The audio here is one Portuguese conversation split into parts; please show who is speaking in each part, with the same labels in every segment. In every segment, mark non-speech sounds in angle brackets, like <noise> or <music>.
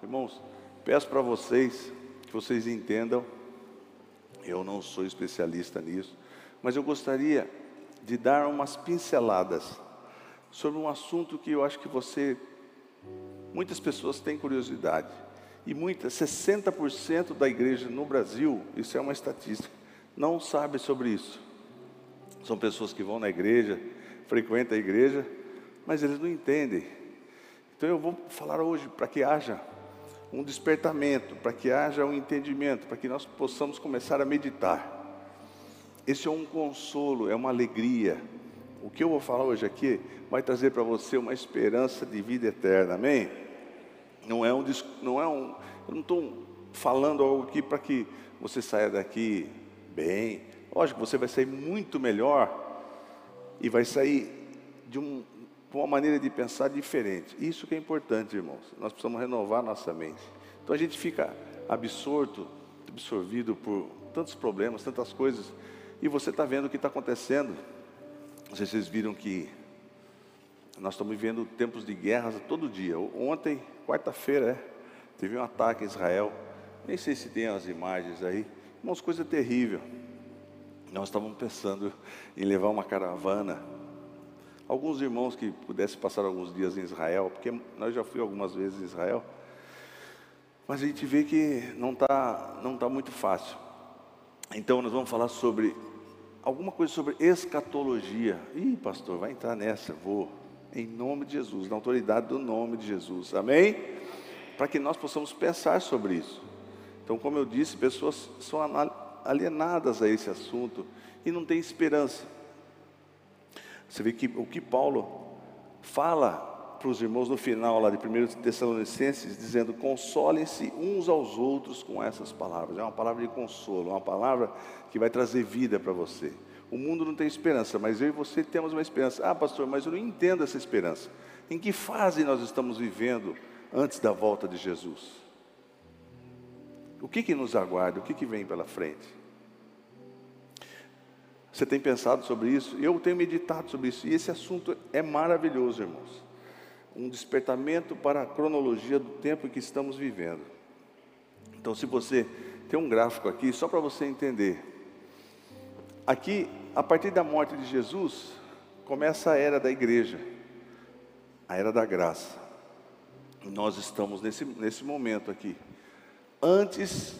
Speaker 1: Irmãos, peço para vocês que vocês entendam, eu não sou especialista nisso, mas eu gostaria de dar umas pinceladas sobre um assunto que eu acho que você, muitas pessoas têm curiosidade, e muitas, 60% da igreja no Brasil, isso é uma estatística, não sabe sobre isso. São pessoas que vão na igreja, frequentam a igreja, mas eles não entendem. Então eu vou falar hoje para que haja um despertamento, para que haja um entendimento, para que nós possamos começar a meditar. Esse é um consolo, é uma alegria. O que eu vou falar hoje aqui vai trazer para você uma esperança de vida eterna, amém? Não é um, não é um, eu não estou falando algo aqui para que você saia daqui bem. Lógico, você vai sair muito melhor e vai sair de um, uma maneira de pensar diferente. Isso que é importante, irmãos. Nós precisamos renovar nossa mente. Então a gente fica absorto, absorvido por tantos problemas, tantas coisas, e você está vendo o que está acontecendo. Vocês viram que nós estamos vivendo tempos de guerras todo dia. Ontem, quarta-feira, é, teve um ataque em Israel. Nem sei se tem as imagens aí. Umas coisas terríveis. Nós estávamos pensando em levar uma caravana alguns irmãos que pudessem passar alguns dias em Israel, porque nós já fui algumas vezes em Israel, mas a gente vê que não está não tá muito fácil. Então nós vamos falar sobre alguma coisa sobre escatologia. Ih, pastor, vai entrar nessa, vou. Em nome de Jesus, na autoridade do nome de Jesus. Amém? Para que nós possamos pensar sobre isso. Então, como eu disse, pessoas são alienadas a esse assunto e não têm esperança. Você vê que o que Paulo fala para os irmãos no final lá de 1 Tessalonicenses, dizendo: consolem-se uns aos outros com essas palavras. É uma palavra de consolo, uma palavra que vai trazer vida para você. O mundo não tem esperança, mas eu e você temos uma esperança. Ah, pastor, mas eu não entendo essa esperança. Em que fase nós estamos vivendo antes da volta de Jesus? O que, que nos aguarda? O que, que vem pela frente? Você tem pensado sobre isso? Eu tenho meditado sobre isso. E esse assunto é maravilhoso, irmãos. Um despertamento para a cronologia do tempo em que estamos vivendo. Então, se você tem um gráfico aqui, só para você entender. Aqui, a partir da morte de Jesus, começa a era da igreja, a era da graça. Nós estamos nesse, nesse momento aqui, antes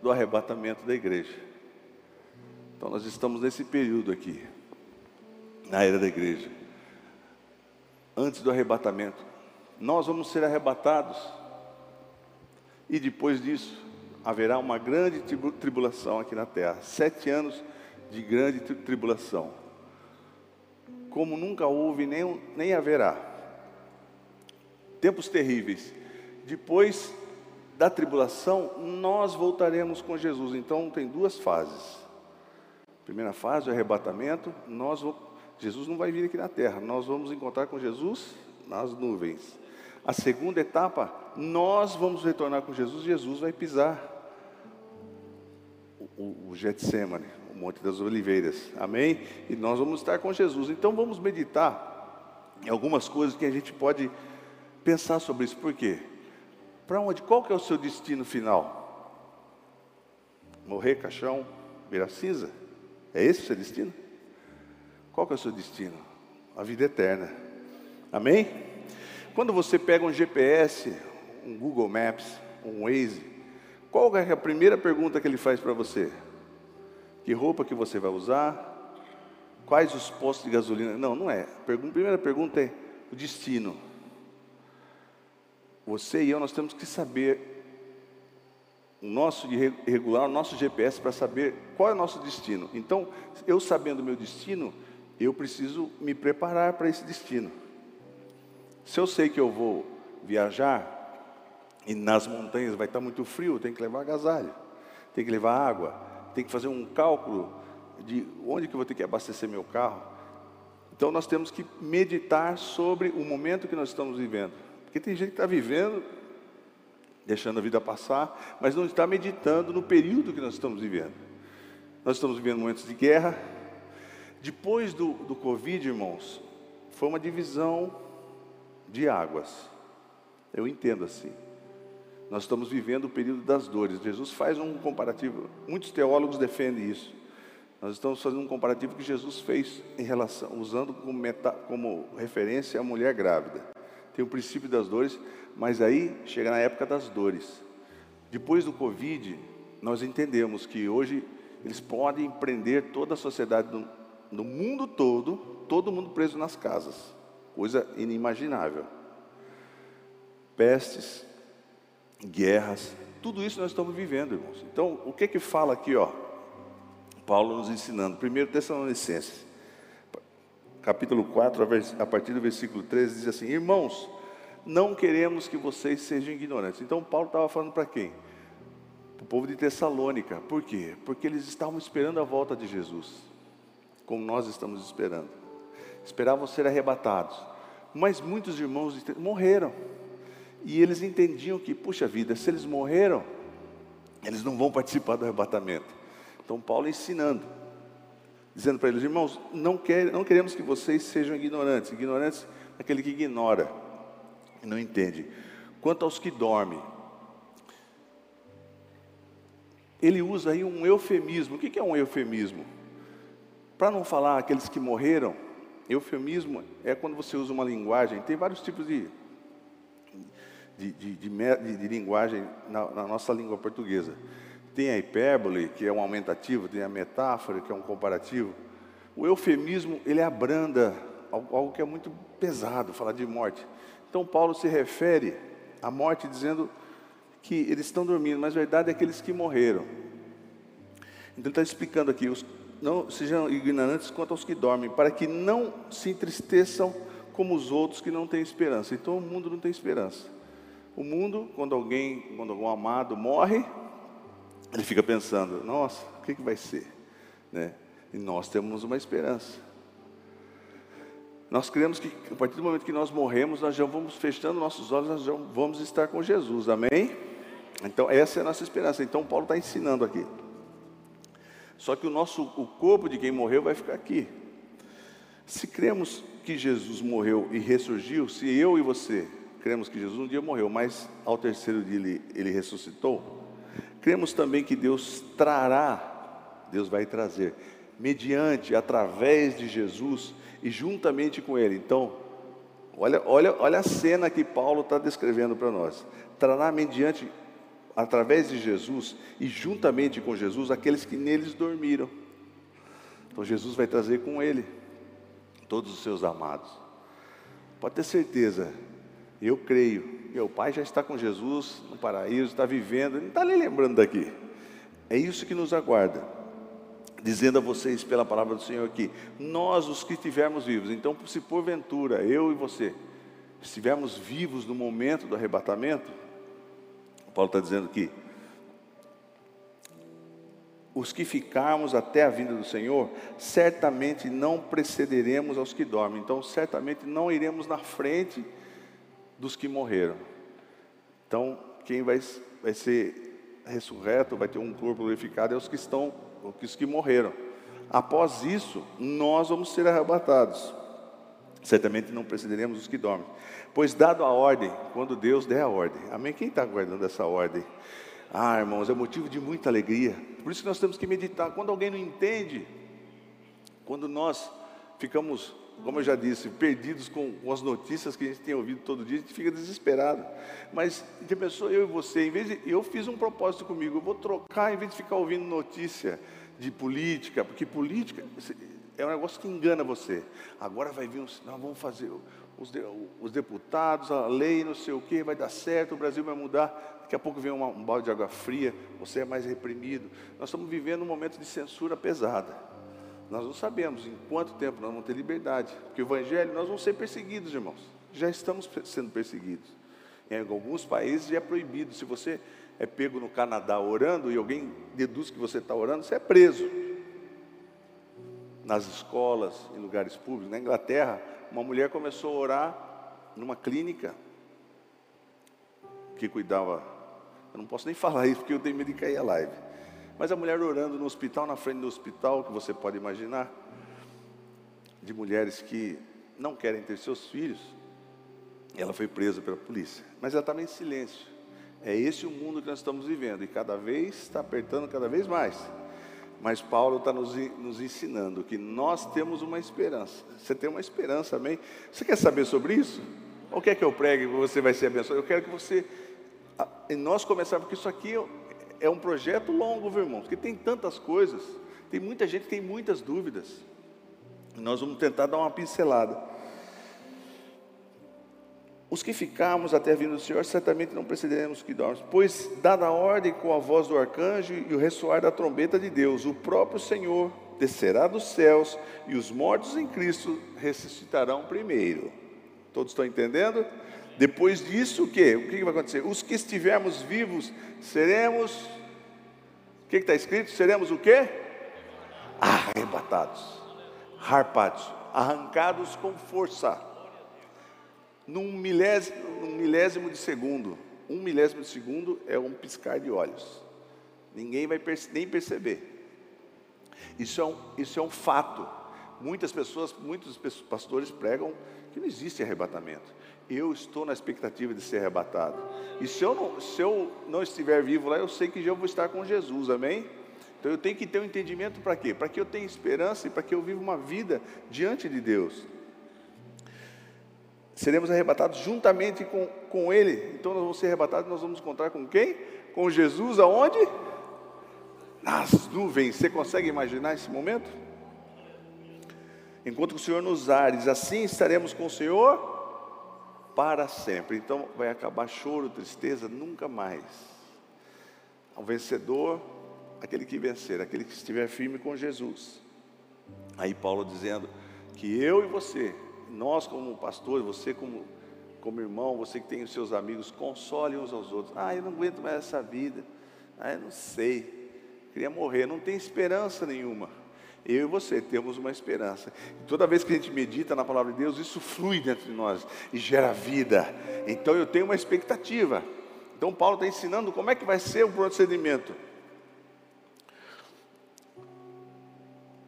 Speaker 1: do arrebatamento da igreja. Então nós estamos nesse período aqui, na era da igreja, antes do arrebatamento. Nós vamos ser arrebatados, e depois disso haverá uma grande tribulação aqui na terra sete anos de grande tribulação, como nunca houve nem, nem haverá. Tempos terríveis. Depois da tribulação, nós voltaremos com Jesus. Então, tem duas fases. Primeira fase, o arrebatamento, nós Jesus não vai vir aqui na terra, nós vamos encontrar com Jesus nas nuvens. A segunda etapa, nós vamos retornar com Jesus, Jesus vai pisar o, o Getsemane, o Monte das Oliveiras, amém? E nós vamos estar com Jesus. Então vamos meditar em algumas coisas que a gente pode pensar sobre isso. Por quê? Para onde? Qual que é o seu destino final? Morrer, caixão, virar cinza? É esse o seu destino? Qual que é o seu destino? A vida eterna. Amém? Quando você pega um GPS, um Google Maps, um Waze, qual é a primeira pergunta que ele faz para você? Que roupa que você vai usar? Quais os postos de gasolina? Não, não é. A primeira pergunta é o destino. Você e eu, nós temos que saber o nosso regular, o nosso GPS para saber qual é o nosso destino. Então, eu sabendo o meu destino, eu preciso me preparar para esse destino. Se eu sei que eu vou viajar e nas montanhas vai estar muito frio, tem que levar agasalho, tem que levar água, tem que fazer um cálculo de onde que eu vou ter que abastecer meu carro. Então nós temos que meditar sobre o momento que nós estamos vivendo. Porque tem gente que está vivendo deixando a vida passar, mas não está meditando no período que nós estamos vivendo. Nós estamos vivendo momentos de guerra. Depois do, do Covid, irmãos, foi uma divisão de águas. Eu entendo assim. Nós estamos vivendo o período das dores. Jesus faz um comparativo, muitos teólogos defendem isso. Nós estamos fazendo um comparativo que Jesus fez em relação, usando como, meta, como referência a mulher grávida. Tem o princípio das dores, mas aí chega na época das dores. Depois do Covid, nós entendemos que hoje eles podem prender toda a sociedade no, no mundo todo, todo mundo preso nas casas, coisa inimaginável. Pestes, guerras, tudo isso nós estamos vivendo, irmãos. Então, o que que fala aqui, ó? Paulo nos ensinando. 1 Tessalonicenses, capítulo 4, a partir do versículo 13, diz assim: Irmãos, não queremos que vocês sejam ignorantes. Então, Paulo estava falando para quem? Para o povo de Tessalônica. Por quê? Porque eles estavam esperando a volta de Jesus, como nós estamos esperando. Esperavam ser arrebatados. Mas muitos irmãos morreram. E eles entendiam que, puxa vida, se eles morreram, eles não vão participar do arrebatamento. Então, Paulo ensinando, dizendo para eles, irmãos, não, quer, não queremos que vocês sejam ignorantes. Ignorantes é aquele que ignora e não entende. Quanto aos que dormem, ele usa aí um eufemismo. O que é um eufemismo? Para não falar aqueles que morreram, eufemismo é quando você usa uma linguagem, tem vários tipos de, de, de, de, de linguagem na, na nossa língua portuguesa. Tem a hipérbole, que é um aumentativo, tem a metáfora, que é um comparativo. O eufemismo, ele abranda algo que é muito pesado, falar de morte. Então, Paulo se refere à morte dizendo que eles estão dormindo, mas a verdade é aqueles que morreram. Então, ele está explicando aqui: os, não sejam ignorantes quanto aos que dormem, para que não se entristeçam como os outros que não têm esperança. Então, o mundo não tem esperança. O mundo, quando alguém, quando algum amado morre, ele fica pensando: nossa, o que, que vai ser? Né? E nós temos uma esperança. Nós cremos que a partir do momento que nós morremos, nós já vamos fechando nossos olhos, nós já vamos estar com Jesus, amém? Então, essa é a nossa esperança. Então, Paulo está ensinando aqui. Só que o nosso o corpo de quem morreu vai ficar aqui. Se cremos que Jesus morreu e ressurgiu, se eu e você cremos que Jesus um dia morreu, mas ao terceiro dia ele, ele ressuscitou, Cremos também que Deus trará, Deus vai trazer, mediante, através de Jesus e juntamente com Ele. Então, olha, olha, olha a cena que Paulo está descrevendo para nós. Trará mediante, através de Jesus e juntamente com Jesus, aqueles que neles dormiram. Então, Jesus vai trazer com Ele todos os seus amados. Pode ter certeza, eu creio meu pai já está com Jesus no paraíso, está vivendo, não está nem lembrando daqui. É isso que nos aguarda. Dizendo a vocês pela palavra do Senhor aqui, nós os que estivermos vivos, então se porventura eu e você estivermos vivos no momento do arrebatamento, Paulo está dizendo que os que ficarmos até a vinda do Senhor, certamente não precederemos aos que dormem, então certamente não iremos na frente dos que morreram. Então, quem vai, vai ser ressurreto, vai ter um corpo glorificado, é os que estão, os que morreram. Após isso, nós vamos ser arrebatados. Certamente não precederemos os que dormem. Pois, dado a ordem, quando Deus der a ordem, amém? Quem está guardando essa ordem? Ah, irmãos, é motivo de muita alegria. Por isso que nós temos que meditar. Quando alguém não entende, quando nós ficamos como eu já disse, perdidos com, as notícias que a gente tem ouvido todo dia, a gente fica desesperado. Mas de pessoa, eu e você, em vez de, eu fiz um propósito comigo, eu vou trocar em vez de ficar ouvindo notícia de política, porque política é um negócio que engana você. Agora vai vir, nós vamos fazer os, os deputados, a lei, não sei o que, vai dar certo, o Brasil vai mudar. Daqui a pouco vem uma, um balde de água fria, você é mais reprimido. Nós estamos vivendo um momento de censura pesada. Nós não sabemos em quanto tempo nós vamos ter liberdade. Porque o Evangelho, nós vamos ser perseguidos, irmãos. Já estamos sendo perseguidos. Em alguns países já é proibido. Se você é pego no Canadá orando e alguém deduz que você está orando, você é preso. Nas escolas, em lugares públicos. Na Inglaterra, uma mulher começou a orar numa clínica que cuidava. Eu não posso nem falar isso porque eu tenho medo de cair a live. Mas a mulher orando no hospital, na frente do hospital, que você pode imaginar, de mulheres que não querem ter seus filhos, ela foi presa pela polícia. Mas ela estava em silêncio. É esse o mundo que nós estamos vivendo e cada vez está apertando cada vez mais. Mas Paulo está nos, nos ensinando que nós temos uma esperança. Você tem uma esperança, amém? Você quer saber sobre isso? Ou quer que eu pregue e você vai ser abençoado? Eu quero que você, e nós começarmos, porque isso aqui é um projeto longo, viu, irmãos? Porque tem tantas coisas, tem muita gente que tem muitas dúvidas. Nós vamos tentar dar uma pincelada. Os que ficarmos até a vinda do Senhor, certamente não precederemos que dormos, pois, dada a ordem com a voz do arcanjo e o ressoar da trombeta de Deus, o próprio Senhor descerá dos céus e os mortos em Cristo ressuscitarão primeiro. Todos estão entendendo? Depois disso, o que? O que vai acontecer? Os que estivermos vivos, seremos. O que está escrito? Seremos o que? Arrebatados, harpados, arrancados com força num milésimo, num milésimo de segundo. Um milésimo de segundo é um piscar de olhos. Ninguém vai perce nem perceber. Isso é, um, isso é um fato. Muitas pessoas, muitos pastores pregam que não existe arrebatamento. Eu estou na expectativa de ser arrebatado. E se eu não, se eu não estiver vivo lá, eu sei que já vou estar com Jesus, amém? Então eu tenho que ter um entendimento para quê? Para que eu tenha esperança e para que eu viva uma vida diante de Deus seremos arrebatados juntamente com, com Ele. Então nós vamos ser arrebatados, nós vamos encontrar com quem? Com Jesus aonde? Nas nuvens. Você consegue imaginar esse momento? Enquanto o Senhor nos ares, assim estaremos com o Senhor para sempre. Então vai acabar choro, tristeza, nunca mais. O vencedor, aquele que vencer, aquele que estiver firme com Jesus. Aí Paulo dizendo que eu e você nós como pastor, você como, como irmão, você que tem os seus amigos, console uns aos outros. Ah, eu não aguento mais essa vida. Ah, eu não sei. Queria morrer, não tem esperança nenhuma. Eu e você temos uma esperança. Toda vez que a gente medita na palavra de Deus, isso flui dentro de nós e gera vida. Então eu tenho uma expectativa. Então Paulo está ensinando como é que vai ser o procedimento.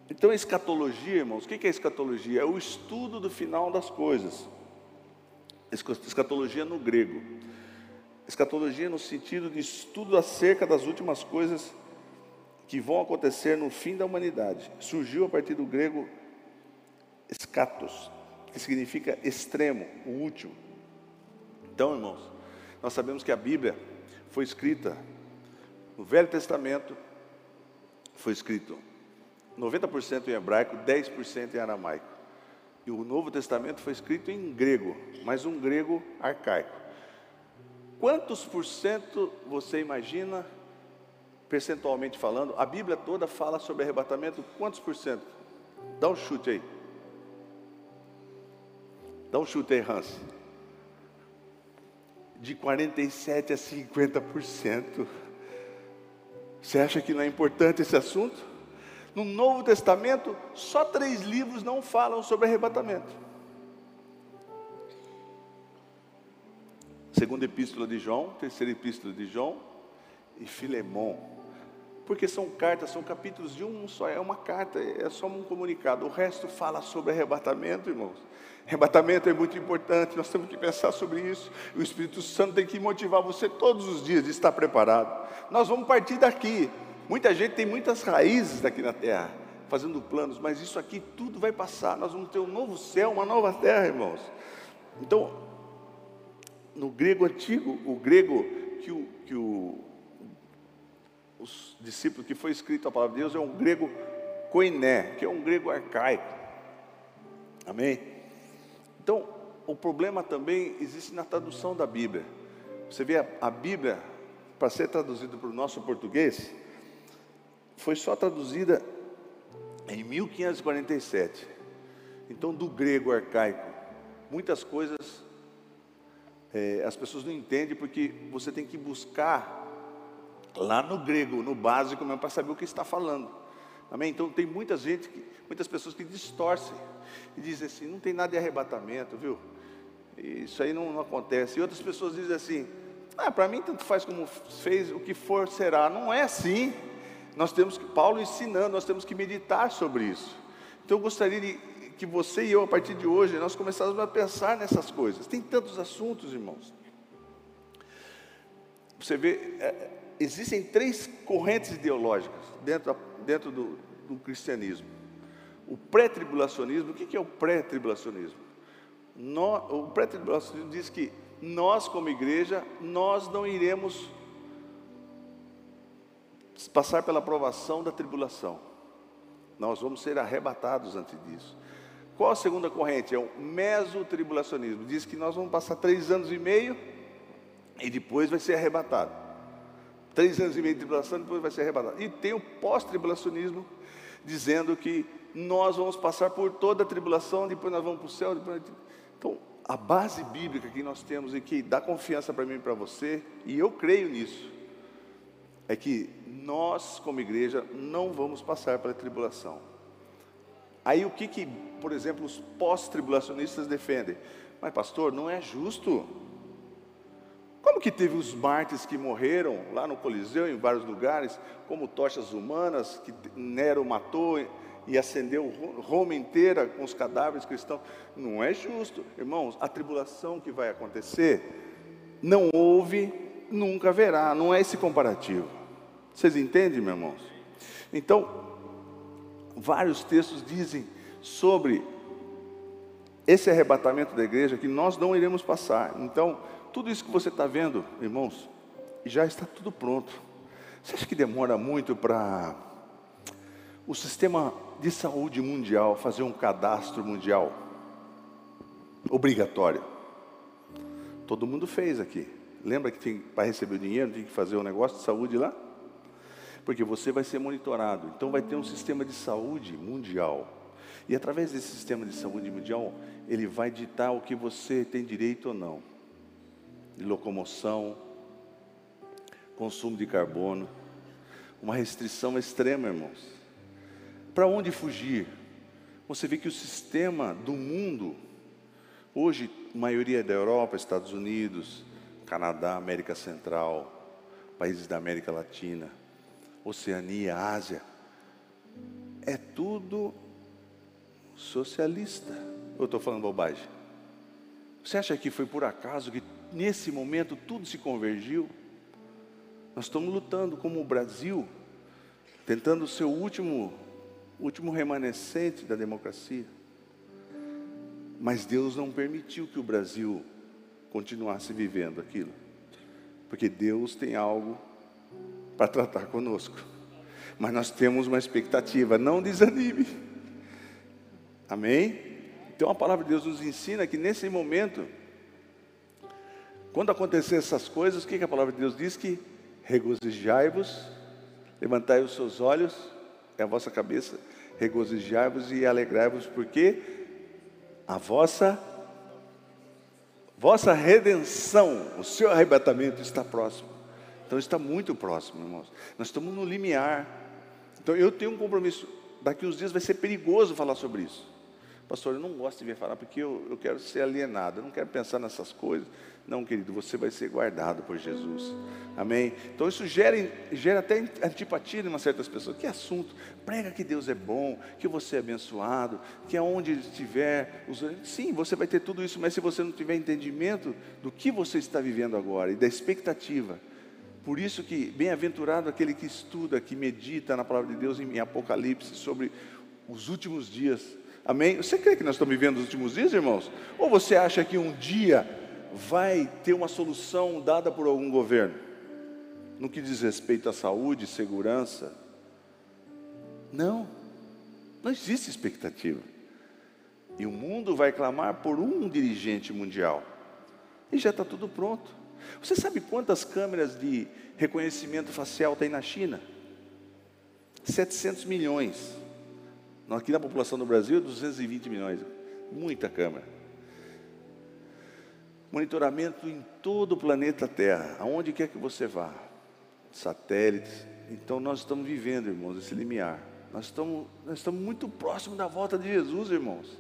Speaker 1: Então, escatologia, irmãos, o que é escatologia? É o estudo do final das coisas. Escatologia no grego. Escatologia no sentido de estudo acerca das últimas coisas que vão acontecer no fim da humanidade. Surgiu a partir do grego escatos, que significa extremo, o último. Então, irmãos, nós sabemos que a Bíblia foi escrita no Velho Testamento, foi escrito 90% em hebraico, 10% em aramaico. E o Novo Testamento foi escrito em grego, mas um grego arcaico. Quantos por cento você imagina, percentualmente falando, a Bíblia toda fala sobre arrebatamento? Quantos por cento? Dá um chute aí. Dá um chute aí, Hans. De 47 a 50%. Você acha que não é importante esse assunto? No Novo Testamento, só três livros não falam sobre arrebatamento. Segunda Epístola de João, terceira Epístola de João e Filemão. Porque são cartas, são capítulos de um só, é uma carta, é só um comunicado. O resto fala sobre arrebatamento, irmãos. Arrebatamento é muito importante, nós temos que pensar sobre isso. O Espírito Santo tem que motivar você todos os dias de estar preparado. Nós vamos partir daqui. Muita gente tem muitas raízes aqui na terra, fazendo planos, mas isso aqui tudo vai passar. Nós vamos ter um novo céu, uma nova terra, irmãos. Então, no grego antigo, o grego que, o, que o, os discípulos que foi escrito a palavra de Deus é um grego koiné, que é um grego arcaico. Amém? Então, o problema também existe na tradução da Bíblia. Você vê a, Bíblia, para ser traduzida para o nosso português, foi só traduzida em 1547. Então, do grego arcaico, muitas coisas é, as pessoas não entendem porque você tem que buscar lá no grego, no básico mesmo, para saber o que está falando. Amém? Então tem muita gente, que, muitas pessoas que distorcem e dizem assim, não tem nada de arrebatamento, viu? Isso aí não, não acontece. E outras pessoas dizem assim, ah, para mim tanto faz como fez, o que for será. Não é assim nós temos que, Paulo ensinando, nós temos que meditar sobre isso. Então eu gostaria de, que você e eu, a partir de hoje, nós começássemos a pensar nessas coisas. Tem tantos assuntos, irmãos. você ver, é, existem três correntes ideológicas dentro, dentro do, do cristianismo. O pré-tribulacionismo, o que é o pré-tribulacionismo? O pré-tribulacionismo diz que nós, como igreja, nós não iremos passar pela provação da tribulação. Nós vamos ser arrebatados antes disso. Qual a segunda corrente? É o mesotribulacionismo. Diz que nós vamos passar três anos e meio e depois vai ser arrebatado. Três anos e meio de tribulação, depois vai ser arrebatado. E tem o pós-tribulacionismo, dizendo que nós vamos passar por toda a tribulação, depois nós vamos para o céu. Depois... Então, a base bíblica que nós temos e que dá confiança para mim e para você, e eu creio nisso, é que nós, como igreja, não vamos passar pela tribulação. Aí o que, que por exemplo, os pós-tribulacionistas defendem? Mas, pastor, não é justo. Como que teve os mártires que morreram lá no Coliseu, em vários lugares, como tochas humanas, que Nero matou e acendeu Roma inteira com os cadáveres cristãos? Não é justo. Irmãos, a tribulação que vai acontecer, não houve, nunca haverá. Não é esse comparativo. Vocês entendem, meus irmãos? Então, vários textos dizem sobre esse arrebatamento da igreja que nós não iremos passar. Então, tudo isso que você está vendo, irmãos, já está tudo pronto. Você acha que demora muito para o sistema de saúde mundial fazer um cadastro mundial obrigatório? Todo mundo fez aqui. Lembra que para receber o dinheiro tinha que fazer um negócio de saúde lá? porque você vai ser monitorado. Então vai ter um sistema de saúde mundial. E através desse sistema de saúde mundial, ele vai ditar o que você tem direito ou não. De locomoção, consumo de carbono, uma restrição extrema, irmãos. Para onde fugir? Você vê que o sistema do mundo, hoje, maioria da Europa, Estados Unidos, Canadá, América Central, países da América Latina, Oceania, Ásia, é tudo socialista. Eu estou falando bobagem. Você acha que foi por acaso que nesse momento tudo se convergiu? Nós estamos lutando como o Brasil, tentando ser o último, último remanescente da democracia. Mas Deus não permitiu que o Brasil continuasse vivendo aquilo. Porque Deus tem algo para tratar conosco. Mas nós temos uma expectativa, não desanime. Amém? Então a palavra de Deus nos ensina que nesse momento, quando acontecer essas coisas, o que, que a palavra de Deus diz? Que regozijai-vos, levantai os seus olhos, é a vossa cabeça, regozijai-vos e alegrai-vos, porque a vossa vossa redenção, o seu arrebatamento está próximo. Então está muito próximo, irmãos. Nós estamos no limiar. Então eu tenho um compromisso. Daqui uns dias vai ser perigoso falar sobre isso. Pastor, eu não gosto de vir falar porque eu, eu quero ser alienado, eu não quero pensar nessas coisas. Não, querido, você vai ser guardado por Jesus. Amém? Então isso gera, gera até antipatia em umas certas pessoas. Que assunto? Prega que Deus é bom, que você é abençoado, que aonde estiver. Sim, você vai ter tudo isso, mas se você não tiver entendimento do que você está vivendo agora e da expectativa, por isso que bem-aventurado aquele que estuda, que medita na palavra de Deus em Apocalipse sobre os últimos dias. Amém? Você crê que nós estamos vivendo os últimos dias, irmãos? Ou você acha que um dia vai ter uma solução dada por algum governo? No que diz respeito à saúde, segurança? Não. Não existe expectativa. E o mundo vai clamar por um dirigente mundial. E já está tudo pronto. Você sabe quantas câmeras de reconhecimento facial tem na China? 700 milhões. Aqui na população do Brasil, 220 milhões. Muita câmera. Monitoramento em todo o planeta Terra, aonde quer que você vá. Satélites. Então nós estamos vivendo, irmãos, esse limiar. Nós estamos, nós estamos muito próximos da volta de Jesus, irmãos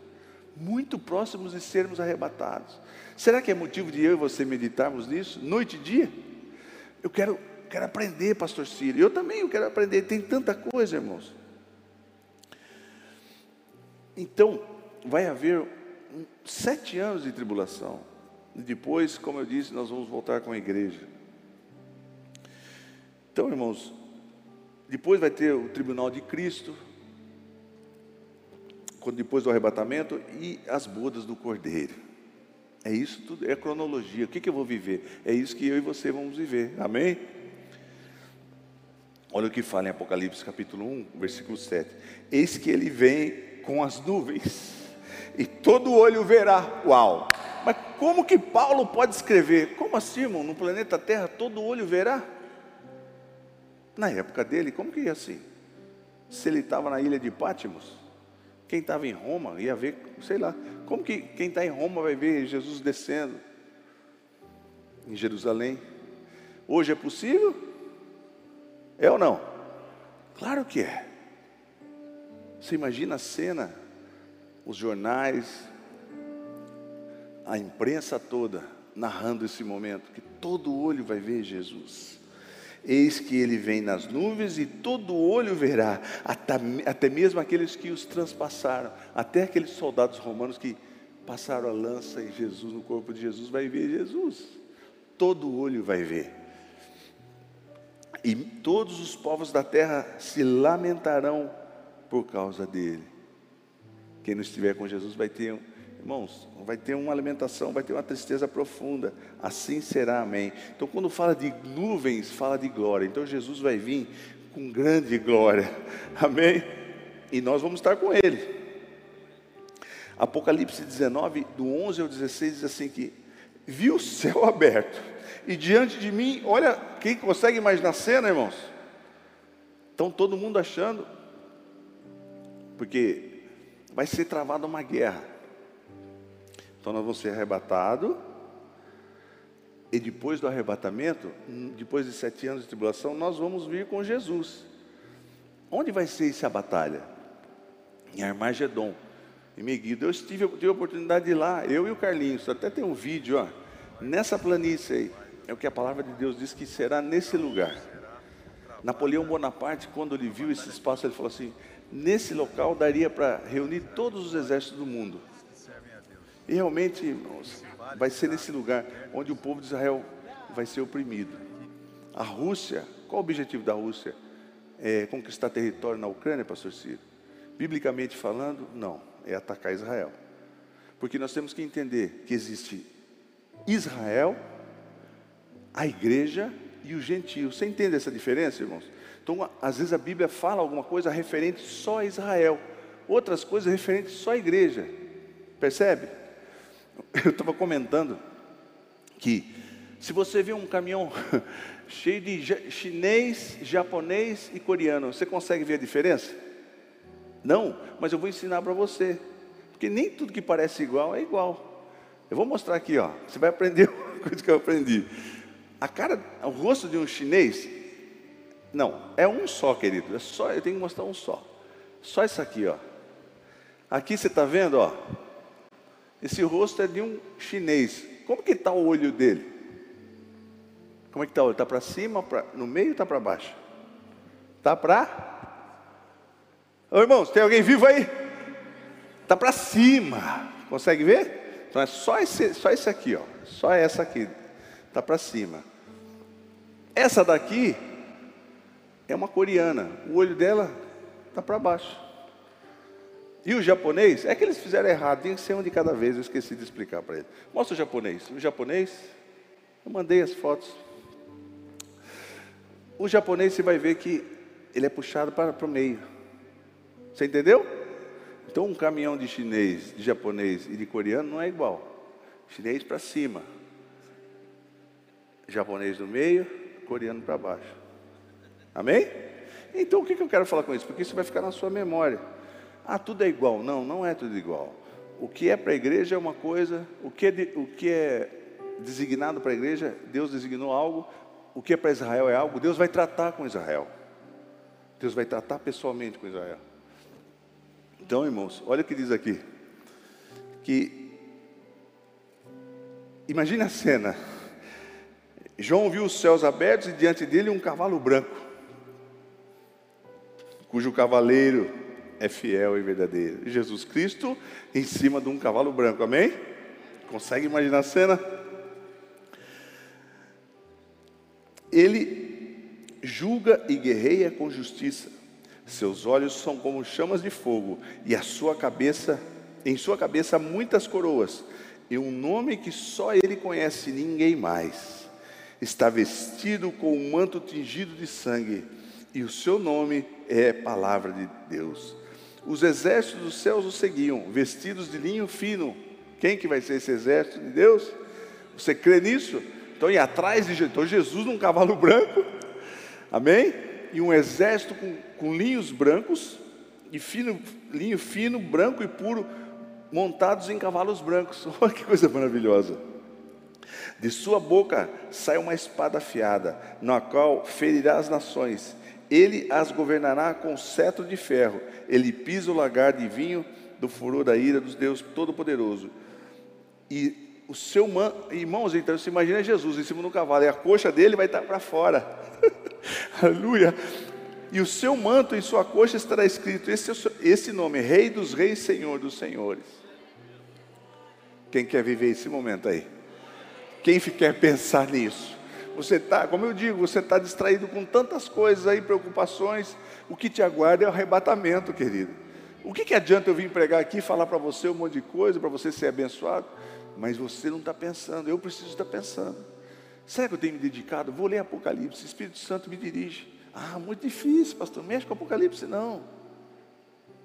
Speaker 1: muito próximos de sermos arrebatados. Será que é motivo de eu e você meditarmos nisso, noite e dia? Eu quero, quero aprender, pastor Círio. Eu também eu quero aprender, tem tanta coisa, irmãos. Então, vai haver sete anos de tribulação. E depois, como eu disse, nós vamos voltar com a igreja. Então, irmãos, depois vai ter o tribunal de Cristo, quando depois do arrebatamento e as bodas do Cordeiro. É isso tudo, é cronologia. O que, que eu vou viver? É isso que eu e você vamos viver. Amém? Olha o que fala em Apocalipse capítulo 1, versículo 7. Eis que ele vem com as nuvens, <laughs> e todo olho verá. Uau! Mas como que Paulo pode escrever? Como assim, irmão? No planeta Terra todo olho verá? Na época dele, como que ia assim? Se ele estava na ilha de Pátimos, quem estava em Roma ia ver, sei lá, como que quem está em Roma vai ver Jesus descendo em Jerusalém? Hoje é possível? É ou não? Claro que é. Você imagina a cena, os jornais, a imprensa toda narrando esse momento, que todo olho vai ver Jesus. Eis que ele vem nas nuvens e todo olho verá, até, até mesmo aqueles que os transpassaram, até aqueles soldados romanos que passaram a lança em Jesus, no corpo de Jesus, vai ver Jesus. Todo olho vai ver. E todos os povos da terra se lamentarão por causa dele. Quem não estiver com Jesus vai ter Irmãos, vai ter uma alimentação, vai ter uma tristeza profunda. Assim será, amém. Então, quando fala de nuvens, fala de glória. Então, Jesus vai vir com grande glória, <laughs> amém? E nós vamos estar com Ele. Apocalipse 19, do 11 ao 16, diz assim: que vi o céu aberto, e diante de mim, olha, quem consegue imaginar a cena, irmãos? Estão todo mundo achando, porque vai ser travada uma guerra. Então nós vamos ser arrebatados. E depois do arrebatamento, depois de sete anos de tribulação, nós vamos vir com Jesus. Onde vai ser essa batalha? Em Armagedon, em Megiddo. Eu tive, tive a oportunidade de ir lá, eu e o Carlinhos. Até tem um vídeo, ó. Nessa planície aí, é o que a palavra de Deus diz que será nesse lugar. Napoleão Bonaparte, quando ele viu esse espaço, ele falou assim: nesse local daria para reunir todos os exércitos do mundo. E realmente, irmãos, vai ser nesse lugar onde o povo de Israel vai ser oprimido. A Rússia, qual o objetivo da Rússia? É conquistar território na Ucrânia, pastor Ciro? Biblicamente falando, não, é atacar Israel. Porque nós temos que entender que existe Israel, a igreja e o gentio. Você entende essa diferença, irmãos? Então, às vezes a Bíblia fala alguma coisa referente só a Israel, outras coisas referentes só à igreja. Percebe? <laughs> eu estava comentando que se você vê um caminhão <laughs> cheio de chinês, japonês e coreano, você consegue ver a diferença? Não, mas eu vou ensinar para você, porque nem tudo que parece igual é igual. Eu vou mostrar aqui, ó. Você vai aprender <laughs> uma coisa que eu aprendi. A cara, o rosto de um chinês, não, é um só, querido. É só, eu tenho que mostrar um só. Só isso aqui, ó. Aqui você está vendo, ó. Esse rosto é de um chinês. Como que está o olho dele? Como é que está o olho? Está para cima, pra, no meio ou está para baixo? Está para? Ô irmãos, tem alguém vivo aí? Está para cima. Consegue ver? Então é só esse, só esse aqui, ó. Só essa aqui. Está para cima. Essa daqui é uma coreana. O olho dela está para baixo. E o japonês, é que eles fizeram errado, tinha que ser um de cada vez, eu esqueci de explicar para ele. Mostra o japonês. O japonês, eu mandei as fotos. O japonês você vai ver que ele é puxado para, para o meio. Você entendeu? Então um caminhão de chinês, de japonês e de coreano não é igual. Chinês para cima. Japonês no meio, coreano para baixo. Amém? Então o que eu quero falar com isso? Porque isso vai ficar na sua memória. Ah, tudo é igual. Não, não é tudo igual. O que é para a igreja é uma coisa, o que é, de, o que é designado para a igreja, Deus designou algo, o que é para Israel é algo, Deus vai tratar com Israel. Deus vai tratar pessoalmente com Israel. Então, irmãos, olha o que diz aqui. Que imagine a cena. João viu os céus abertos e diante dele um cavalo branco, cujo cavaleiro é fiel e verdadeiro. Jesus Cristo em cima de um cavalo branco, amém? Consegue imaginar a cena? Ele, julga e guerreia com justiça. Seus olhos são como chamas de fogo, e a sua cabeça, em sua cabeça muitas coroas, e um nome que só ele conhece, ninguém mais. Está vestido com um manto tingido de sangue, e o seu nome é palavra de Deus. Os exércitos dos céus o seguiam, vestidos de linho fino. Quem que vai ser esse exército de Deus? Você crê nisso? Então, e atrás de Jesus, então, Jesus num cavalo <laughs> branco, amém? E um exército com, com linhos brancos, e fino, linho fino, branco e puro, montados em cavalos brancos. <laughs> Olha que coisa maravilhosa. De sua boca sai uma espada afiada, na qual ferirá as nações. Ele as governará com cetro de ferro. Ele pisa o lagar de vinho do furor da ira dos Deus Todo-Poderoso. E o seu man... irmãos, então você imagina Jesus em cima do cavalo, e a coxa dele vai estar para fora. <laughs> Aleluia. E o seu manto em sua coxa estará escrito esse, é esse nome, Rei dos Reis, Senhor dos Senhores. Quem quer viver esse momento aí? Quem quer pensar nisso? Você está, como eu digo, você está distraído com tantas coisas aí, preocupações. O que te aguarda é o arrebatamento, querido. O que, que adianta eu vir pregar aqui, falar para você um monte de coisa, para você ser abençoado, mas você não está pensando, eu preciso estar pensando. Será que eu tenho me dedicado? Vou ler Apocalipse, Espírito Santo me dirige. Ah, muito difícil, pastor, mexe com Apocalipse, não.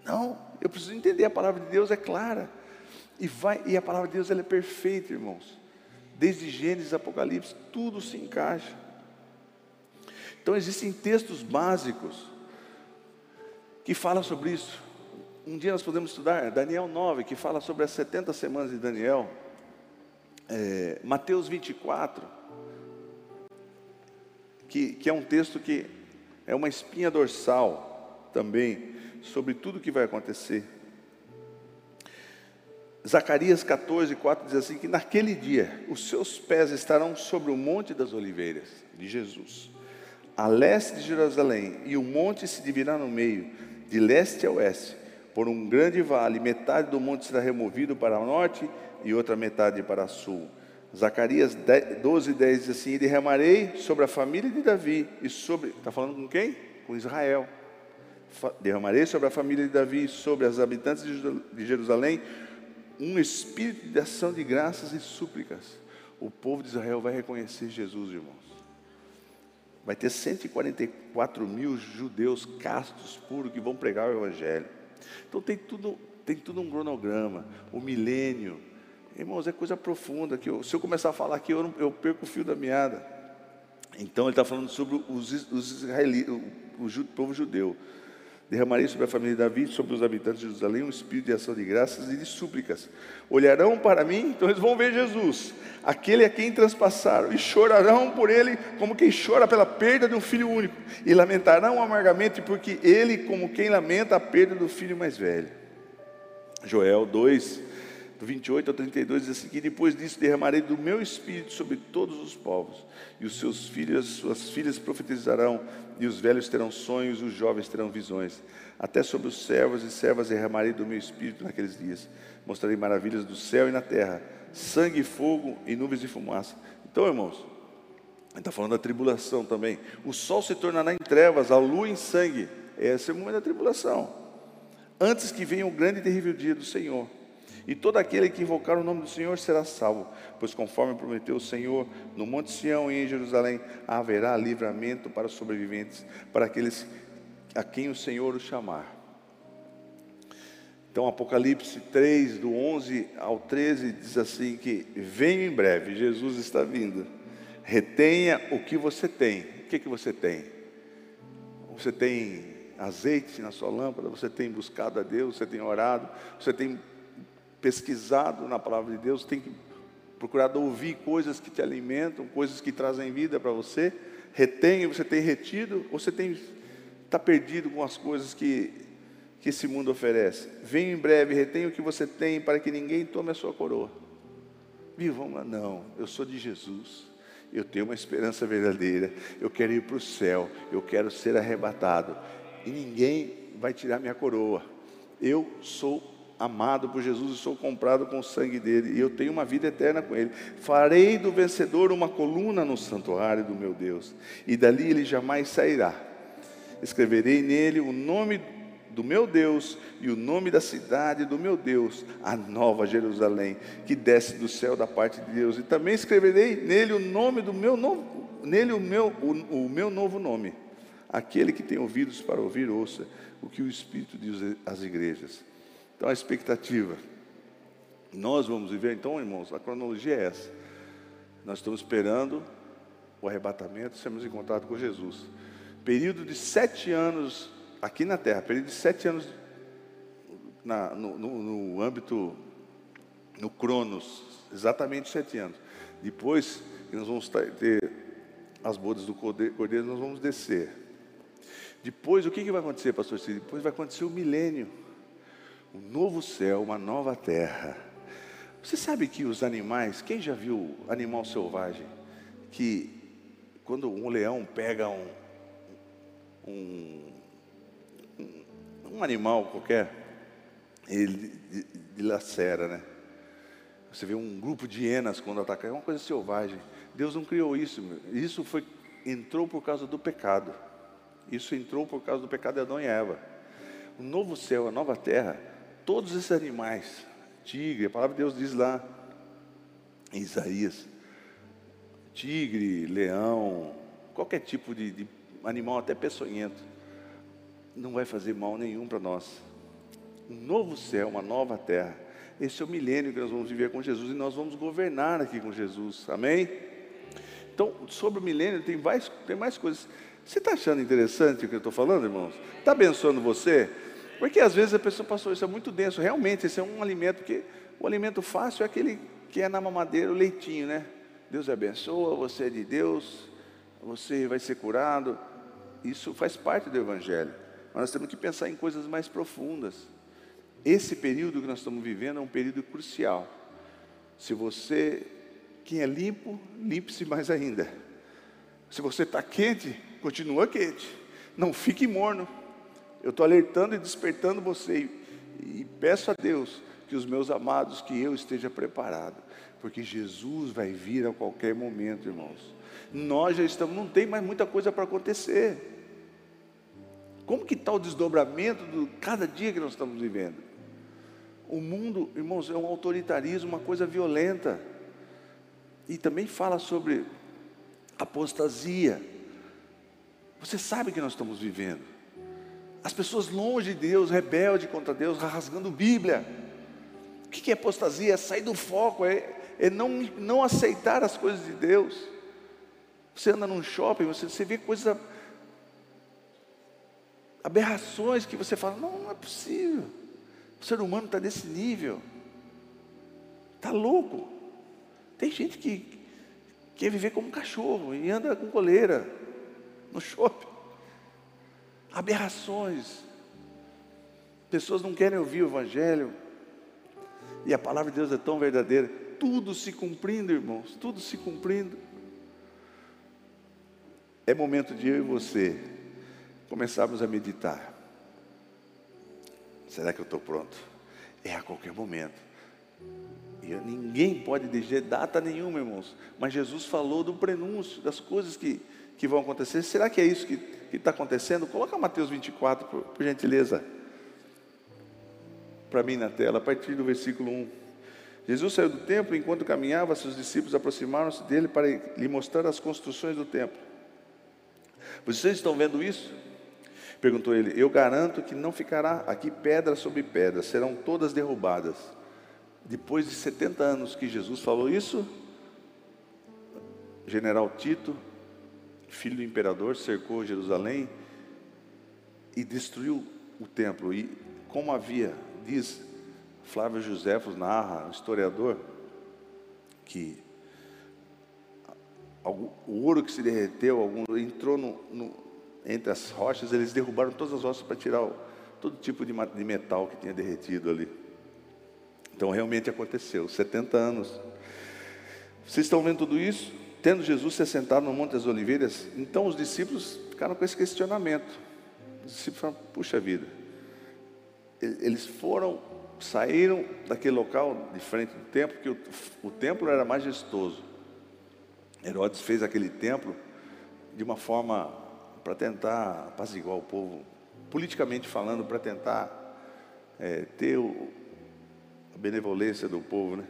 Speaker 1: Não, eu preciso entender, a palavra de Deus é clara. E, vai, e a palavra de Deus ela é perfeita, irmãos. Desde Gênesis, Apocalipse, tudo se encaixa. Então existem textos básicos que falam sobre isso. Um dia nós podemos estudar Daniel 9, que fala sobre as 70 semanas de Daniel. É, Mateus 24, que, que é um texto que é uma espinha dorsal também sobre tudo que vai acontecer. Zacarias 14, 4 diz assim: que naquele dia os seus pés estarão sobre o Monte das Oliveiras de Jesus, a leste de Jerusalém, e o monte se dividirá no meio, de leste a oeste por um grande vale, metade do monte será removido para o norte e outra metade para o sul. Zacarias 12, 10 diz assim: E derramarei sobre a família de Davi e sobre. Está falando com quem? Com Israel. Derramarei sobre a família de Davi e sobre os habitantes de Jerusalém um espírito de ação de graças e súplicas. O povo de Israel vai reconhecer Jesus, irmãos. Vai ter 144 mil judeus castos, puros, que vão pregar o Evangelho. Então tem tudo, tem tudo um cronograma, o milênio. Irmãos, é coisa profunda que eu, se eu começar a falar aqui, eu, não, eu perco o fio da meada. Então ele está falando sobre os, os israelitas, o, o, povo judeu. Derramarei sobre a família de Davi, sobre os habitantes de Jerusalém, um espírito de ação de graças e de súplicas. Olharão para mim, então eles vão ver Jesus, aquele a quem transpassaram, e chorarão por ele, como quem chora pela perda de um filho único, e lamentarão amargamente, porque ele, como quem lamenta a perda do filho mais velho. Joel 2, do 28 ao 32 diz assim: que depois disso derramarei do meu espírito sobre todos os povos, e os seus filhos, suas filhas profetizarão, e os velhos terão sonhos, os jovens terão visões. Até sobre os servos e servas derramarei do meu espírito naqueles dias. Mostrarei maravilhas do céu e na terra, sangue e fogo e nuvens de fumaça. Então, irmãos, está falando da tribulação também. O sol se tornará em trevas, a lua em sangue. Esse é o momento da tribulação. Antes que venha o grande e terrível dia do Senhor e todo aquele que invocar o nome do Senhor será salvo, pois conforme prometeu o Senhor, no Monte Sião e em Jerusalém haverá livramento para os sobreviventes, para aqueles a quem o Senhor o chamar. Então, Apocalipse 3, do 11 ao 13, diz assim: que venho em breve, Jesus está vindo. Retenha o que você tem. O que, que você tem? Você tem azeite na sua lâmpada, você tem buscado a Deus, você tem orado, você tem pesquisado na palavra de Deus, tem que procurar ouvir coisas que te alimentam, coisas que trazem vida para você. Retém, você tem retido, ou você tem está perdido com as coisas que, que esse mundo oferece. Venha em breve, retenha o que você tem para que ninguém tome a sua coroa. Vivam lá, não, eu sou de Jesus. Eu tenho uma esperança verdadeira. Eu quero ir para o céu. Eu quero ser arrebatado. E ninguém vai tirar minha coroa. Eu sou amado por Jesus e sou comprado com o sangue dele, e eu tenho uma vida eterna com ele. Farei do vencedor uma coluna no santuário do meu Deus, e dali ele jamais sairá. Escreverei nele o nome do meu Deus e o nome da cidade do meu Deus, a nova Jerusalém, que desce do céu da parte de Deus, e também escreverei nele o nome do meu novo, nele o meu, o, o meu novo nome. Aquele que tem ouvidos para ouvir, ouça o que o Espírito diz às igrejas. Então a expectativa. Nós vamos viver, então, irmãos, a cronologia é essa. Nós estamos esperando o arrebatamento, sermos encontrados com Jesus. Período de sete anos aqui na Terra, período de sete anos na, no, no, no âmbito, no Cronos, exatamente sete anos. Depois que nós vamos ter as bodas do cordeiro, nós vamos descer. Depois, o que, que vai acontecer, pastor? Depois vai acontecer o milênio um novo céu, uma nova terra. Você sabe que os animais, quem já viu animal selvagem? Que quando um leão pega um, um, um animal qualquer, ele dilacera, né? Você vê um grupo de hienas quando ataca, é uma coisa selvagem. Deus não criou isso, isso foi entrou por causa do pecado. Isso entrou por causa do pecado de Adão e Eva. O novo céu, a nova terra, todos esses animais, tigre, a palavra de Deus diz lá em Isaías, tigre, leão, qualquer tipo de, de animal, até peçonhento, não vai fazer mal nenhum para nós. Um novo céu, uma nova terra. Esse é o milênio que nós vamos viver com Jesus e nós vamos governar aqui com Jesus. Amém? Então, sobre o milênio, tem mais, tem mais coisas. Você está achando interessante o que eu estou falando, irmãos? Está abençoando você? Porque às vezes a pessoa, pastor, isso é muito denso. Realmente, esse é um alimento que, o alimento fácil é aquele que é na mamadeira, o leitinho, né? Deus abençoa, você é de Deus, você vai ser curado. Isso faz parte do Evangelho. Mas nós temos que pensar em coisas mais profundas. Esse período que nós estamos vivendo é um período crucial. Se você, quem é limpo, limpe-se mais ainda. Se você está quente, continua quente. Não fique morno. Eu estou alertando e despertando você e, e peço a Deus que os meus amados, que eu esteja preparado, porque Jesus vai vir a qualquer momento, irmãos. Nós já estamos, não tem mais muita coisa para acontecer. Como que está o desdobramento de cada dia que nós estamos vivendo? O mundo, irmãos, é um autoritarismo, uma coisa violenta. E também fala sobre apostasia. Você sabe que nós estamos vivendo. As pessoas longe de Deus, rebelde contra Deus, rasgando Bíblia. O que é apostasia? É sair do foco, é, é não, não aceitar as coisas de Deus. Você anda num shopping, você, você vê coisas, aberrações que você fala: não, não é possível. O ser humano está nesse nível, está louco. Tem gente que quer viver como um cachorro e anda com coleira no <laughs> shopping aberrações. Pessoas não querem ouvir o Evangelho. E a palavra de Deus é tão verdadeira. Tudo se cumprindo, irmãos, tudo se cumprindo. É momento de eu e você começarmos a meditar. Será que eu estou pronto? É a qualquer momento. E ninguém pode dizer data nenhuma, irmãos. Mas Jesus falou do prenúncio, das coisas que, que vão acontecer. Será que é isso que que está acontecendo, coloca Mateus 24, por, por gentileza, para mim na tela, a partir do versículo 1. Jesus saiu do templo, enquanto caminhava, seus discípulos aproximaram-se dele para lhe mostrar as construções do templo. Vocês estão vendo isso? Perguntou ele. Eu garanto que não ficará aqui pedra sobre pedra, serão todas derrubadas. Depois de 70 anos que Jesus falou isso, general Tito filho do imperador, cercou Jerusalém e destruiu o templo. E como havia, diz Flávio Josefos, narra, historiador, que o ouro que se derreteu, algum, entrou no, no, entre as rochas, eles derrubaram todas as rochas para tirar o, todo tipo de, de metal que tinha derretido ali. Então realmente aconteceu, 70 anos. Vocês estão vendo tudo isso? Tendo Jesus se assentado no Monte das Oliveiras, então os discípulos ficaram com esse questionamento. Os discípulos falaram: puxa vida, eles foram saíram daquele local de frente do templo, porque o, o templo era majestoso. Herodes fez aquele templo de uma forma para tentar apaziguar o povo, politicamente falando, para tentar é, ter o, a benevolência do povo, né?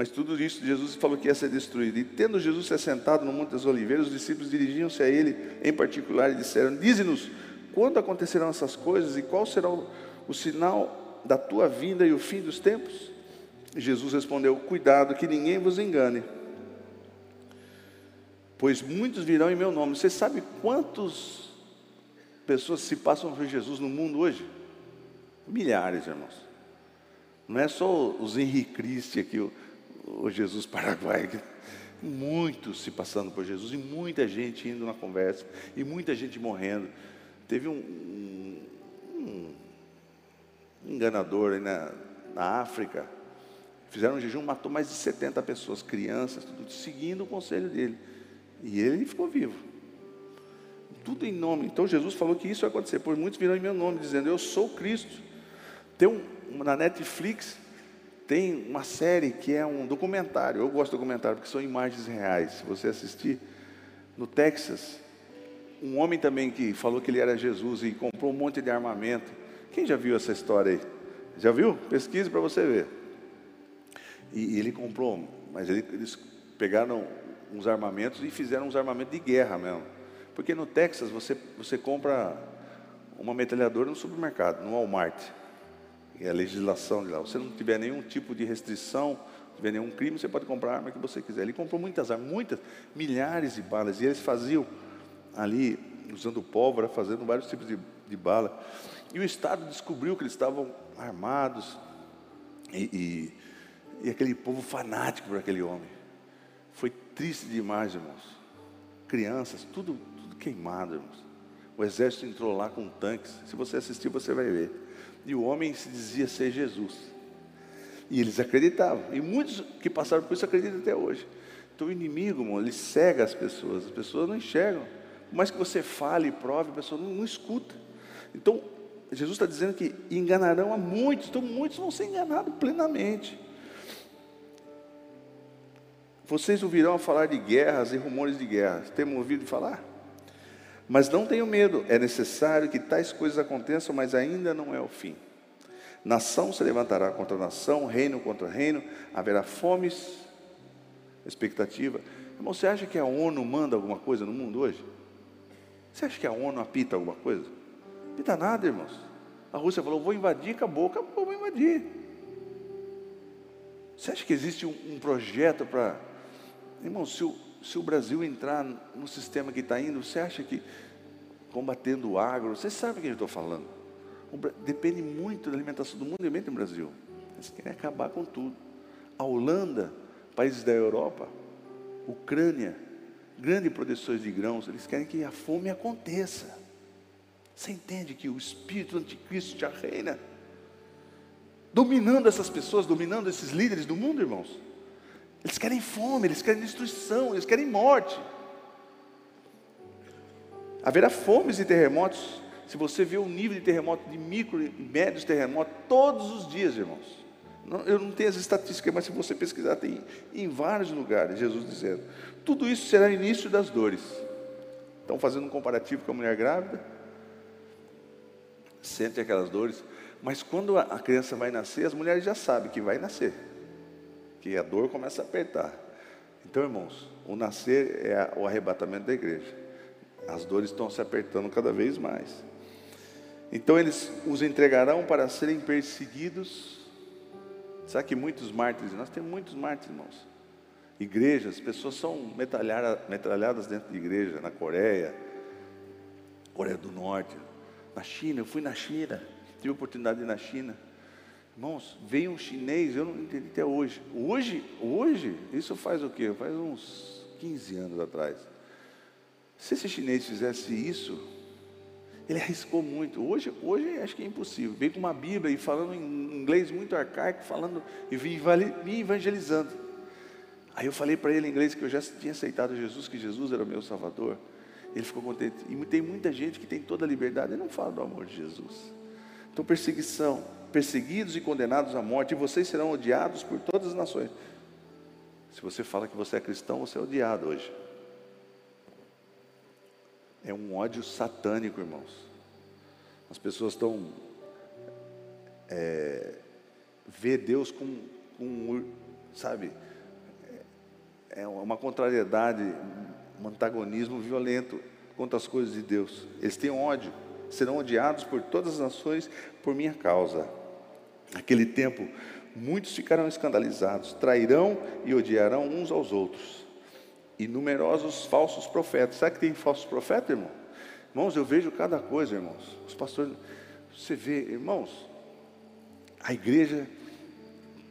Speaker 1: Mas tudo isso Jesus falou que ia ser destruído. E tendo Jesus se assentado no Monte das Oliveiras, os discípulos dirigiam-se a ele em particular e disseram: Dize-nos quando acontecerão essas coisas e qual será o, o sinal da tua vinda e o fim dos tempos? E Jesus respondeu: Cuidado que ninguém vos engane, pois muitos virão em meu nome. Você sabe quantas pessoas se passam por Jesus no mundo hoje? Milhares, irmãos. Não é só os Henrique Cristi aqui, o, Jesus Paraguai. Muitos se passando por Jesus e muita gente indo na conversa e muita gente morrendo. Teve um, um, um enganador aí na, na África, fizeram um jejum, matou mais de 70 pessoas, crianças, tudo, seguindo o conselho dele. E ele ficou vivo. Tudo em nome. Então Jesus falou que isso vai acontecer, pois muitos virão em meu nome, dizendo: Eu sou Cristo. Tem um, na Netflix tem uma série que é um documentário. Eu gosto de documentário porque são imagens reais. Se você assistir, no Texas, um homem também que falou que ele era Jesus e comprou um monte de armamento. Quem já viu essa história aí? Já viu? Pesquise para você ver. E, e, ele comprou, mas ele, eles pegaram uns armamentos e fizeram uns armamentos de guerra mesmo. Porque no Texas você, você compra uma metralhadora no supermercado, no Walmart é a legislação de lá. Se não tiver nenhum tipo de restrição, tiver nenhum crime, você pode comprar a arma que você quiser. Ele comprou muitas armas, muitas, milhares de balas, e eles faziam ali, usando pólvora, fazendo vários tipos de, de bala. E o Estado descobriu que eles estavam armados, e, e, e aquele povo fanático por aquele homem. Foi triste demais, irmãos. Crianças, tudo, tudo queimado, irmãos. O exército entrou lá com tanques. Se você assistir, você vai ver e o homem se dizia ser Jesus. E eles acreditavam. E muitos que passaram por isso acreditam até hoje. Então o inimigo, irmão, ele cega as pessoas. As pessoas não enxergam. Por mais que você fale e prove, a pessoa não, não escuta. Então, Jesus está dizendo que enganarão a muitos. Então muitos vão ser enganados plenamente. Vocês ouvirão falar de guerras e rumores de guerras. Temos ouvido falar? Mas não tenham medo, é necessário que tais coisas aconteçam, mas ainda não é o fim. Nação se levantará contra nação, reino contra reino, haverá fomes, expectativa. Irmão, você acha que a ONU manda alguma coisa no mundo hoje? Você acha que a ONU apita alguma coisa? Apita nada, irmãos. A Rússia falou: vou invadir, acabou, acabou, vou invadir. Você acha que existe um, um projeto para. Irmão, se o, se o Brasil entrar no sistema que está indo, você acha que combatendo o agro, você sabe o que eu estou falando? Depende muito da alimentação do mundo e mesmo no Brasil. Eles querem acabar com tudo. A Holanda, países da Europa, Ucrânia, grandes produções de grãos, eles querem que a fome aconteça. Você entende que o espírito anticristo já reina? Dominando essas pessoas, dominando esses líderes do mundo, irmãos. Eles querem fome, eles querem destruição, eles querem morte. Haverá fomes e terremotos. Se você vê o nível de terremoto, de micro e médios terremotos, todos os dias, irmãos. Eu não tenho as estatísticas, mas se você pesquisar, tem em vários lugares, Jesus dizendo: tudo isso será início das dores. Estão fazendo um comparativo com a mulher grávida, sente aquelas dores, mas quando a criança vai nascer, as mulheres já sabem que vai nascer que a dor começa a apertar. Então, irmãos, o nascer é o arrebatamento da igreja. As dores estão se apertando cada vez mais. Então eles os entregarão para serem perseguidos. Sabe que muitos mártires, nós temos muitos mártires, irmãos. Igrejas, pessoas são metralhadas, metralhadas dentro de igreja, na Coreia, Coreia do Norte, na China, eu fui na China, tive a oportunidade de ir na China. Irmãos, veio um chinês, eu não entendi até hoje. Hoje, hoje, isso faz o quê? Faz uns 15 anos atrás. Se esse chinês fizesse isso, ele arriscou muito. Hoje, hoje acho que é impossível. Veio com uma Bíblia e falando em inglês muito arcaico, falando e me evangelizando. Aí eu falei para ele em inglês que eu já tinha aceitado Jesus, que Jesus era o meu Salvador. Ele ficou contente. E tem muita gente que tem toda a liberdade e não fala do amor de Jesus. Então, perseguição, perseguidos e condenados à morte, e vocês serão odiados por todas as nações. Se você fala que você é cristão, você é odiado hoje. É um ódio satânico, irmãos. As pessoas estão. É, vê Deus com, com sabe, é uma contrariedade, um antagonismo violento contra as coisas de Deus. Eles têm ódio, serão odiados por todas as nações por minha causa. Naquele tempo, muitos ficarão escandalizados, trairão e odiarão uns aos outros. E numerosos falsos profetas. Sabe que tem falsos profetas, irmão? Irmãos, eu vejo cada coisa, irmãos. Os pastores, você vê, irmãos, a igreja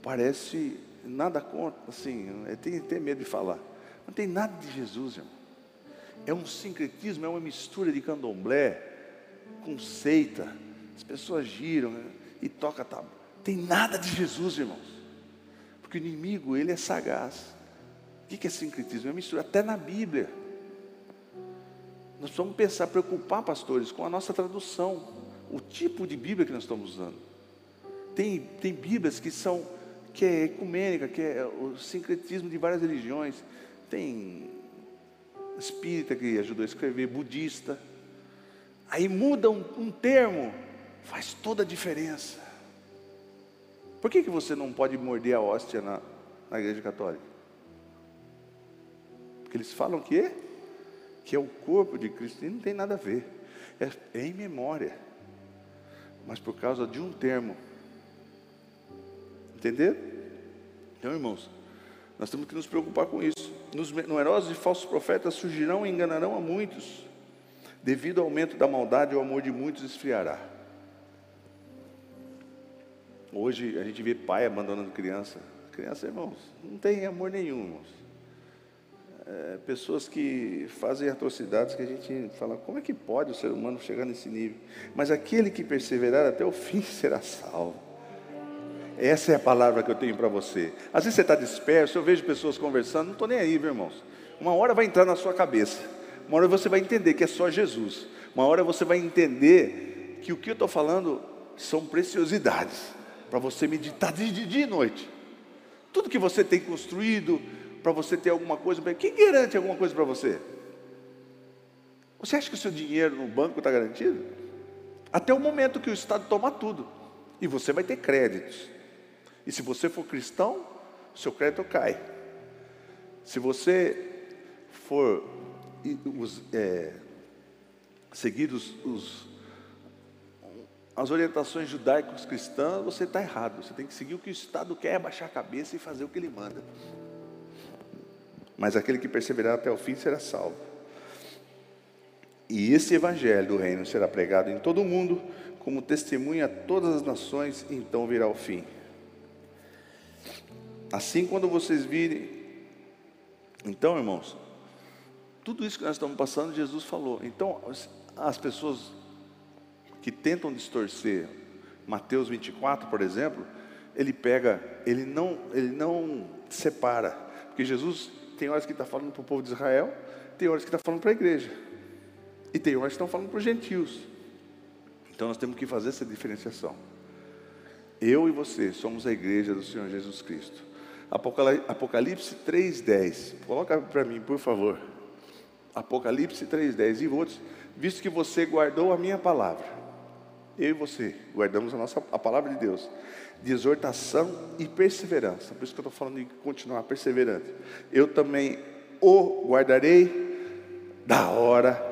Speaker 1: parece nada contra, assim, tem até medo de falar. Não tem nada de Jesus, irmão. É um sincretismo, é uma mistura de candomblé com seita. As pessoas giram né, e tocam tá. Tem nada de Jesus, irmãos. Porque o inimigo, ele é sagaz. O que é sincretismo? É mistura, até na Bíblia. Nós precisamos pensar, preocupar, pastores, com a nossa tradução, o tipo de Bíblia que nós estamos usando. Tem, tem Bíblias que são que é ecumênica, que é o sincretismo de várias religiões. Tem espírita que ajudou a escrever, budista. Aí muda um, um termo, faz toda a diferença. Por que, que você não pode morder a hóstia na, na igreja católica? Porque eles falam que que é o corpo de Cristo, e não tem nada a ver. É, é em memória. Mas por causa de um termo, Entender? Então, irmãos, nós temos que nos preocupar com isso. Nos numerosos e falsos profetas surgirão e enganarão a muitos. Devido ao aumento da maldade, o amor de muitos esfriará. Hoje a gente vê pai abandonando criança. Criança, irmãos, não tem amor nenhum, irmãos. É, pessoas que fazem atrocidades que a gente fala, como é que pode o ser humano chegar nesse nível? Mas aquele que perseverar até o <laughs> fim será salvo. Essa é a palavra que eu tenho para você. Às vezes você está disperso, eu vejo pessoas conversando, não estou nem aí, viu, irmãos. Uma hora vai entrar na sua cabeça, uma hora você vai entender que é só Jesus, uma hora você vai entender que o que eu estou falando são preciosidades, para você meditar de dia e noite. Tudo que você tem construído, para você ter alguma coisa, quem garante alguma coisa para você? Você acha que o seu dinheiro no banco está garantido? Até o momento que o Estado toma tudo, e você vai ter créditos. E se você for cristão, seu crédito cai. Se você for é, seguir os, os, as orientações judaicas cristãs, você está errado. Você tem que seguir o que o Estado quer, abaixar a cabeça e fazer o que ele manda. Mas aquele que perseverar até o fim será salvo. E esse evangelho do reino será pregado em todo o mundo, como testemunha a todas as nações, e então virá o fim. Assim, quando vocês virem. Então, irmãos, tudo isso que nós estamos passando, Jesus falou. Então, as pessoas que tentam distorcer Mateus 24, por exemplo, ele pega, ele não, ele não separa. Porque Jesus tem horas que está falando para o povo de Israel, tem horas que está falando para a igreja. E tem horas que estão falando para os gentios. Então nós temos que fazer essa diferenciação. Eu e você somos a igreja do Senhor Jesus Cristo. Apocalipse 3,10. Coloca para mim, por favor. Apocalipse 3,10. E outros, visto que você guardou a minha palavra, eu e você guardamos a nossa a palavra de Deus, de exortação e perseverança. Por isso que eu estou falando de continuar perseverante. Eu também o guardarei da hora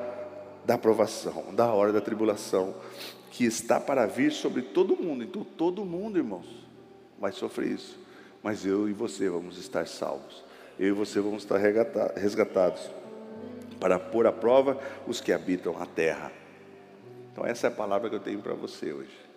Speaker 1: da aprovação, da hora da tribulação, que está para vir sobre todo mundo. Então, todo mundo, irmãos, vai sofrer isso mas eu e você vamos estar salvos. Eu e você vamos estar resgatados para pôr à prova os que habitam a terra. Então, essa é a palavra que eu tenho para você hoje.